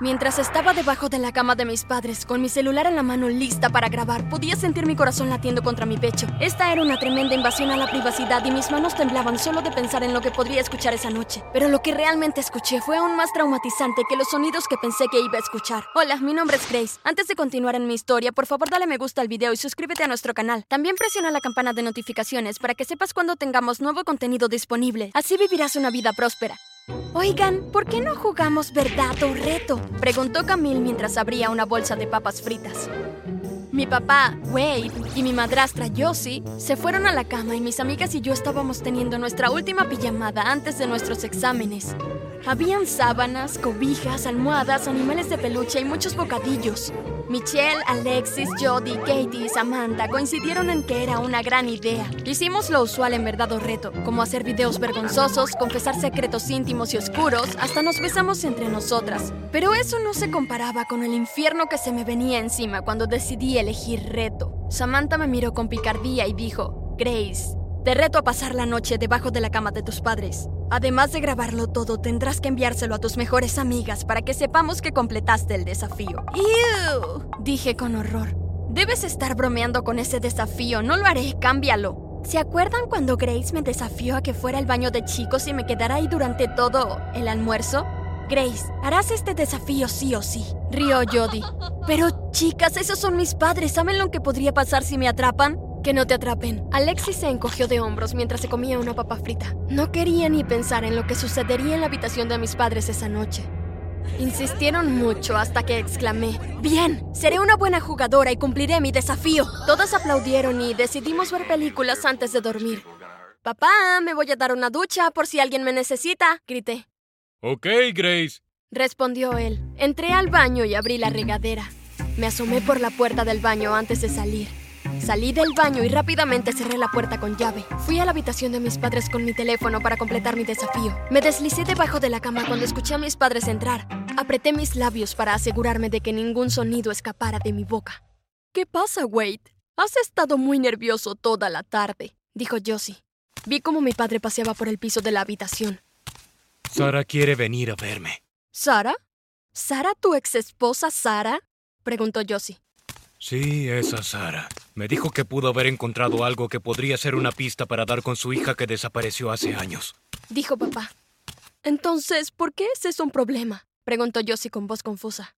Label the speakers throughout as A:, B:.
A: Mientras estaba debajo de la cama de mis padres, con mi celular en la mano lista para grabar, podía sentir mi corazón latiendo contra mi pecho. Esta era una tremenda invasión a la privacidad y mis manos temblaban solo de pensar en lo que podría escuchar esa noche. Pero lo que realmente escuché fue aún más traumatizante que los sonidos que pensé que iba a escuchar. Hola, mi nombre es Grace. Antes de continuar en mi historia, por favor dale me gusta al video y suscríbete a nuestro canal. También presiona la campana de notificaciones para que sepas cuando tengamos nuevo contenido disponible. Así vivirás una vida próspera. Oigan, ¿por qué no jugamos verdad o reto? Preguntó Camille mientras abría una bolsa de papas fritas. Mi papá, Wade, y mi madrastra, Josie, se fueron a la cama y mis amigas y yo estábamos teniendo nuestra última pijamada antes de nuestros exámenes. Habían sábanas, cobijas, almohadas, animales de peluche y muchos bocadillos. Michelle, Alexis, Jody, Katie y Samantha coincidieron en que era una gran idea. Hicimos lo usual en verdad o reto, como hacer videos vergonzosos, confesar secretos íntimos y oscuros, hasta nos besamos entre nosotras. Pero eso no se comparaba con el infierno que se me venía encima cuando decidí elegir reto. Samantha me miró con picardía y dijo, Grace, te reto a pasar la noche debajo de la cama de tus padres. Además de grabarlo todo, tendrás que enviárselo a tus mejores amigas para que sepamos que completaste el desafío. ¡Ew! Dije con horror. Debes estar bromeando con ese desafío, no lo haré, cámbialo. ¿Se acuerdan cuando Grace me desafió a que fuera al baño de chicos y me quedara ahí durante todo el almuerzo? Grace, harás este desafío sí o sí, rió Jody. Pero chicas, esos son mis padres, ¿saben lo que podría pasar si me atrapan? Que no te atrapen. Alexis se encogió de hombros mientras se comía una papa frita. No quería ni pensar en lo que sucedería en la habitación de mis padres esa noche. Insistieron mucho hasta que exclamé, Bien, seré una buena jugadora y cumpliré mi desafío. Todas aplaudieron y decidimos ver películas antes de dormir. Papá, me voy a dar una ducha por si alguien me necesita, grité.
B: Ok, Grace.
A: Respondió él. Entré al baño y abrí la regadera. Me asomé por la puerta del baño antes de salir. Salí del baño y rápidamente cerré la puerta con llave. Fui a la habitación de mis padres con mi teléfono para completar mi desafío. Me deslicé debajo de la cama cuando escuché a mis padres entrar. Apreté mis labios para asegurarme de que ningún sonido escapara de mi boca. ¿Qué pasa, Wade? Has estado muy nervioso toda la tarde, dijo Josie. Vi cómo mi padre paseaba por el piso de la habitación.
B: Sara quiere venir a verme.
A: ¿Sara? ¿Sara, tu ex esposa Sara? preguntó Josie.
B: Sí, esa Sara. Me dijo que pudo haber encontrado algo que podría ser una pista para dar con su hija que desapareció hace años.
A: Dijo papá. Entonces, ¿por qué es eso un problema? preguntó Josie con voz confusa.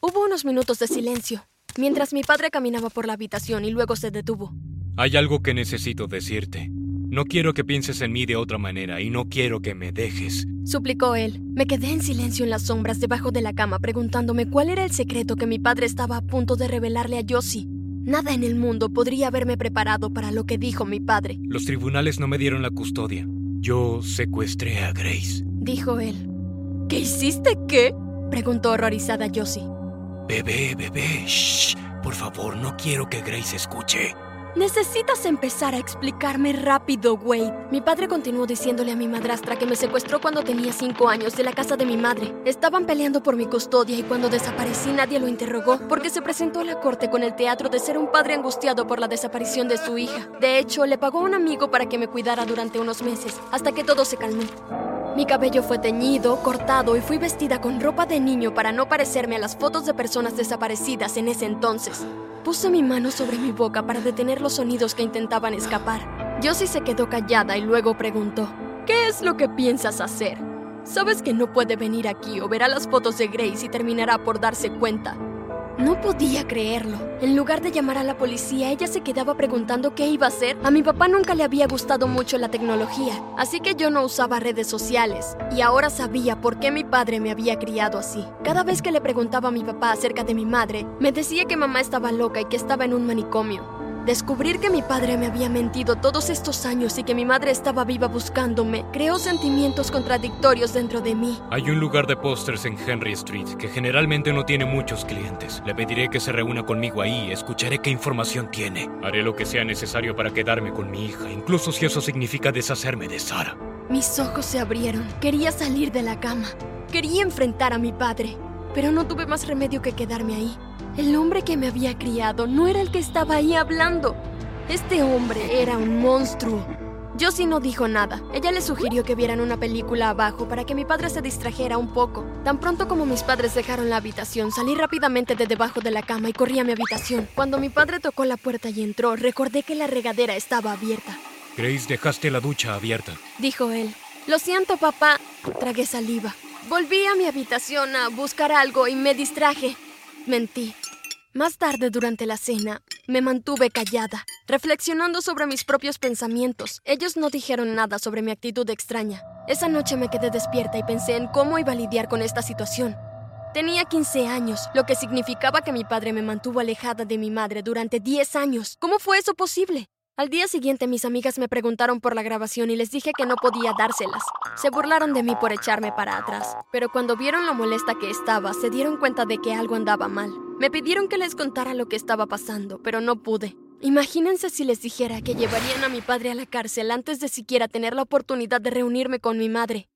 A: Hubo unos minutos de silencio, mientras mi padre caminaba por la habitación y luego se detuvo.
B: Hay algo que necesito decirte. No quiero que pienses en mí de otra manera y no quiero que me dejes.
A: Suplicó él. Me quedé en silencio en las sombras debajo de la cama preguntándome cuál era el secreto que mi padre estaba a punto de revelarle a Josie. Nada en el mundo podría haberme preparado para lo que dijo mi padre.
B: Los tribunales no me dieron la custodia. Yo secuestré a Grace.
A: Dijo él. ¿Qué hiciste qué? Preguntó horrorizada Josie.
B: Bebé, bebé, shh. Por favor, no quiero que Grace escuche.
A: Necesitas empezar a explicarme rápido, Wade. Mi padre continuó diciéndole a mi madrastra que me secuestró cuando tenía cinco años de la casa de mi madre. Estaban peleando por mi custodia y cuando desaparecí nadie lo interrogó porque se presentó a la corte con el teatro de ser un padre angustiado por la desaparición de su hija. De hecho, le pagó a un amigo para que me cuidara durante unos meses, hasta que todo se calmó. Mi cabello fue teñido, cortado y fui vestida con ropa de niño para no parecerme a las fotos de personas desaparecidas en ese entonces. Puse mi mano sobre mi boca para detener los sonidos que intentaban escapar. Josie se quedó callada y luego preguntó, ¿qué es lo que piensas hacer? Sabes que no puede venir aquí o verá las fotos de Grace y terminará por darse cuenta. No podía creerlo. En lugar de llamar a la policía, ella se quedaba preguntando qué iba a hacer. A mi papá nunca le había gustado mucho la tecnología, así que yo no usaba redes sociales. Y ahora sabía por qué mi padre me había criado así. Cada vez que le preguntaba a mi papá acerca de mi madre, me decía que mamá estaba loca y que estaba en un manicomio. Descubrir que mi padre me había mentido todos estos años y que mi madre estaba viva buscándome creó sentimientos contradictorios dentro de mí.
B: Hay un lugar de pósters en Henry Street que generalmente no tiene muchos clientes. Le pediré que se reúna conmigo ahí y escucharé qué información tiene. Haré lo que sea necesario para quedarme con mi hija, incluso si eso significa deshacerme de Sara.
A: Mis ojos se abrieron. Quería salir de la cama. Quería enfrentar a mi padre. Pero no tuve más remedio que quedarme ahí. El hombre que me había criado no era el que estaba ahí hablando. Este hombre era un monstruo. Josie no dijo nada. Ella le sugirió que vieran una película abajo para que mi padre se distrajera un poco. Tan pronto como mis padres dejaron la habitación, salí rápidamente de debajo de la cama y corrí a mi habitación. Cuando mi padre tocó la puerta y entró, recordé que la regadera estaba abierta.
B: Grace, dejaste la ducha abierta.
A: Dijo él. Lo siento, papá. Tragué saliva. Volví a mi habitación a buscar algo y me distraje. Mentí. Más tarde durante la cena, me mantuve callada, reflexionando sobre mis propios pensamientos. Ellos no dijeron nada sobre mi actitud extraña. Esa noche me quedé despierta y pensé en cómo iba a lidiar con esta situación. Tenía 15 años, lo que significaba que mi padre me mantuvo alejada de mi madre durante 10 años. ¿Cómo fue eso posible? Al día siguiente mis amigas me preguntaron por la grabación y les dije que no podía dárselas. Se burlaron de mí por echarme para atrás, pero cuando vieron lo molesta que estaba, se dieron cuenta de que algo andaba mal. Me pidieron que les contara lo que estaba pasando, pero no pude. Imagínense si les dijera que llevarían a mi padre a la cárcel antes de siquiera tener la oportunidad de reunirme con mi madre.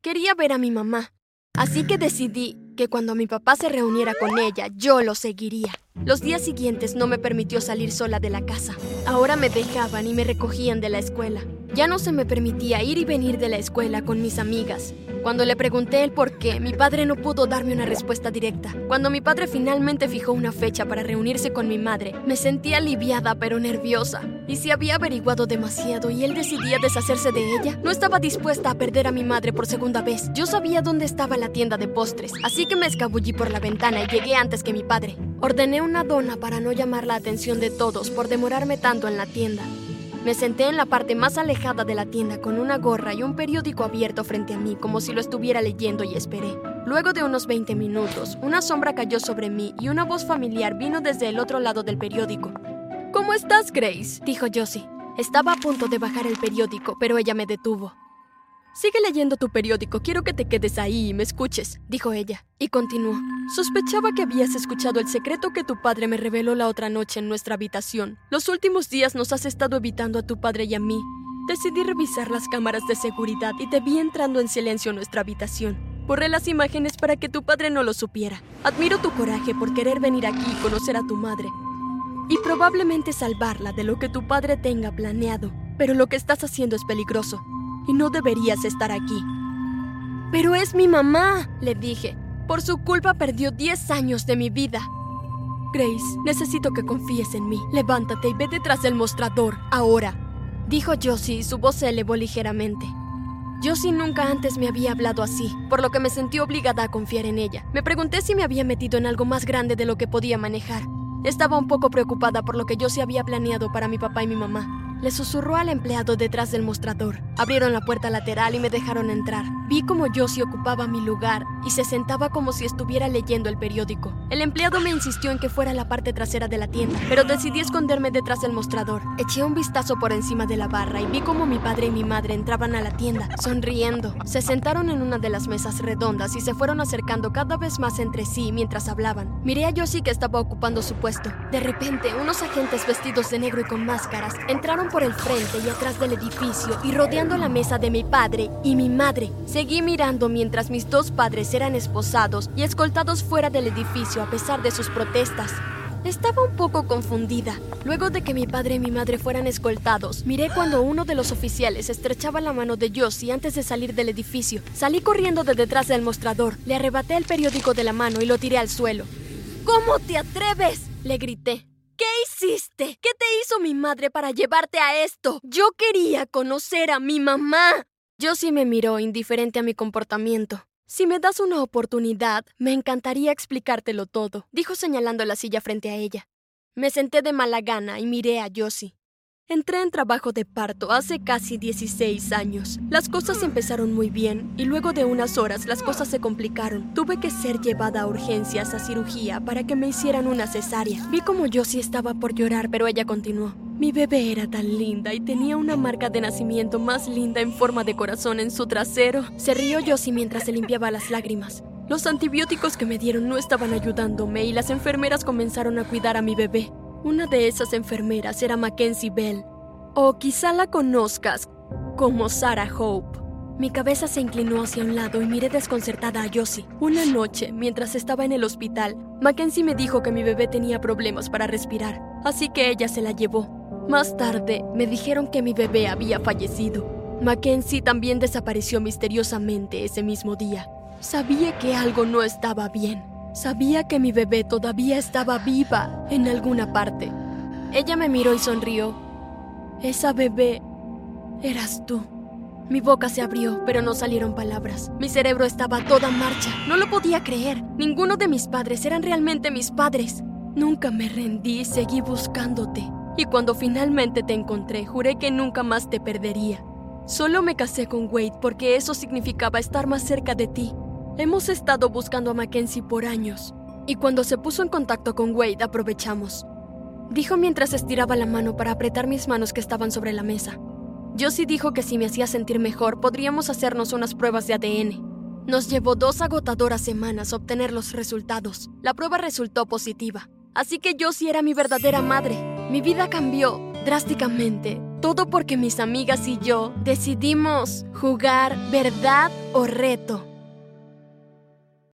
A: Quería ver a mi mamá, así que decidí que cuando mi papá se reuniera con ella, yo lo seguiría. Los días siguientes no me permitió salir sola de la casa. Ahora me dejaban y me recogían de la escuela. Ya no se me permitía ir y venir de la escuela con mis amigas. Cuando le pregunté el por qué, mi padre no pudo darme una respuesta directa. Cuando mi padre finalmente fijó una fecha para reunirse con mi madre, me sentí aliviada pero nerviosa. ¿Y si había averiguado demasiado y él decidía deshacerse de ella? No estaba dispuesta a perder a mi madre por segunda vez. Yo sabía dónde estaba la tienda de postres, así que me escabullí por la ventana y llegué antes que mi padre. Ordené una dona para no llamar la atención de todos por demorarme tanto en la tienda. Me senté en la parte más alejada de la tienda con una gorra y un periódico abierto frente a mí como si lo estuviera leyendo y esperé. Luego de unos 20 minutos, una sombra cayó sobre mí y una voz familiar vino desde el otro lado del periódico. ¿Cómo estás, Grace? dijo Josie. Estaba a punto de bajar el periódico, pero ella me detuvo. Sigue leyendo tu periódico, quiero que te quedes ahí y me escuches, dijo ella, y continuó. Sospechaba que habías escuchado el secreto que tu padre me reveló la otra noche en nuestra habitación. Los últimos días nos has estado evitando a tu padre y a mí. Decidí revisar las cámaras de seguridad y te vi entrando en silencio en nuestra habitación. Borré las imágenes para que tu padre no lo supiera. Admiro tu coraje por querer venir aquí y conocer a tu madre. Y probablemente salvarla de lo que tu padre tenga planeado. Pero lo que estás haciendo es peligroso y no deberías estar aquí. Pero es mi mamá, le dije. Por su culpa perdió 10 años de mi vida. Grace, necesito que confíes en mí. Levántate y ve detrás del mostrador, ahora. Dijo Josie y su voz se elevó ligeramente. Josie nunca antes me había hablado así, por lo que me sentí obligada a confiar en ella. Me pregunté si me había metido en algo más grande de lo que podía manejar. Estaba un poco preocupada por lo que Josie había planeado para mi papá y mi mamá. Le susurró al empleado detrás del mostrador. Abrieron la puerta lateral y me dejaron entrar. Vi como Josie ocupaba mi lugar y se sentaba como si estuviera leyendo el periódico. El empleado me insistió en que fuera a la parte trasera de la tienda, pero decidí esconderme detrás del mostrador. Eché un vistazo por encima de la barra y vi como mi padre y mi madre entraban a la tienda, sonriendo. Se sentaron en una de las mesas redondas y se fueron acercando cada vez más entre sí mientras hablaban. Miré a Josie que estaba ocupando su puesto. De repente, unos agentes vestidos de negro y con máscaras entraron por el frente y atrás del edificio y rodeando la mesa de mi padre y mi madre. Seguí mirando mientras mis dos padres eran esposados y escoltados fuera del edificio a pesar de sus protestas. Estaba un poco confundida. Luego de que mi padre y mi madre fueran escoltados, miré cuando uno de los oficiales estrechaba la mano de Josie antes de salir del edificio. Salí corriendo de detrás del mostrador, le arrebaté el periódico de la mano y lo tiré al suelo. ¿Cómo te atreves? le grité. ¿Qué hiciste? ¿Qué te hizo mi madre para llevarte a esto? Yo quería conocer a mi mamá. Josie me miró indiferente a mi comportamiento. Si me das una oportunidad, me encantaría explicártelo todo, dijo señalando la silla frente a ella. Me senté de mala gana y miré a Josie. Entré en trabajo de parto hace casi 16 años. Las cosas empezaron muy bien y luego de unas horas las cosas se complicaron. Tuve que ser llevada a urgencias a cirugía para que me hicieran una cesárea. Vi como Josie estaba por llorar, pero ella continuó. Mi bebé era tan linda y tenía una marca de nacimiento más linda en forma de corazón en su trasero. Se rió Josie mientras se limpiaba las lágrimas. Los antibióticos que me dieron no estaban ayudándome y las enfermeras comenzaron a cuidar a mi bebé. Una de esas enfermeras era Mackenzie Bell, o quizá la conozcas como Sarah Hope. Mi cabeza se inclinó hacia un lado y miré desconcertada a Josie. Una noche, mientras estaba en el hospital, Mackenzie me dijo que mi bebé tenía problemas para respirar, así que ella se la llevó. Más tarde, me dijeron que mi bebé había fallecido. Mackenzie también desapareció misteriosamente ese mismo día. Sabía que algo no estaba bien. Sabía que mi bebé todavía estaba viva en alguna parte. Ella me miró y sonrió. Esa bebé eras tú. Mi boca se abrió, pero no salieron palabras. Mi cerebro estaba a toda marcha. No lo podía creer. Ninguno de mis padres eran realmente mis padres. Nunca me rendí y seguí buscándote. Y cuando finalmente te encontré, juré que nunca más te perdería. Solo me casé con Wade porque eso significaba estar más cerca de ti. Hemos estado buscando a Mackenzie por años. Y cuando se puso en contacto con Wade, aprovechamos. Dijo mientras estiraba la mano para apretar mis manos que estaban sobre la mesa. Josie dijo que si me hacía sentir mejor podríamos hacernos unas pruebas de ADN. Nos llevó dos agotadoras semanas obtener los resultados. La prueba resultó positiva. Así que Josie era mi verdadera madre. Mi vida cambió drásticamente. Todo porque mis amigas y yo decidimos jugar verdad o reto.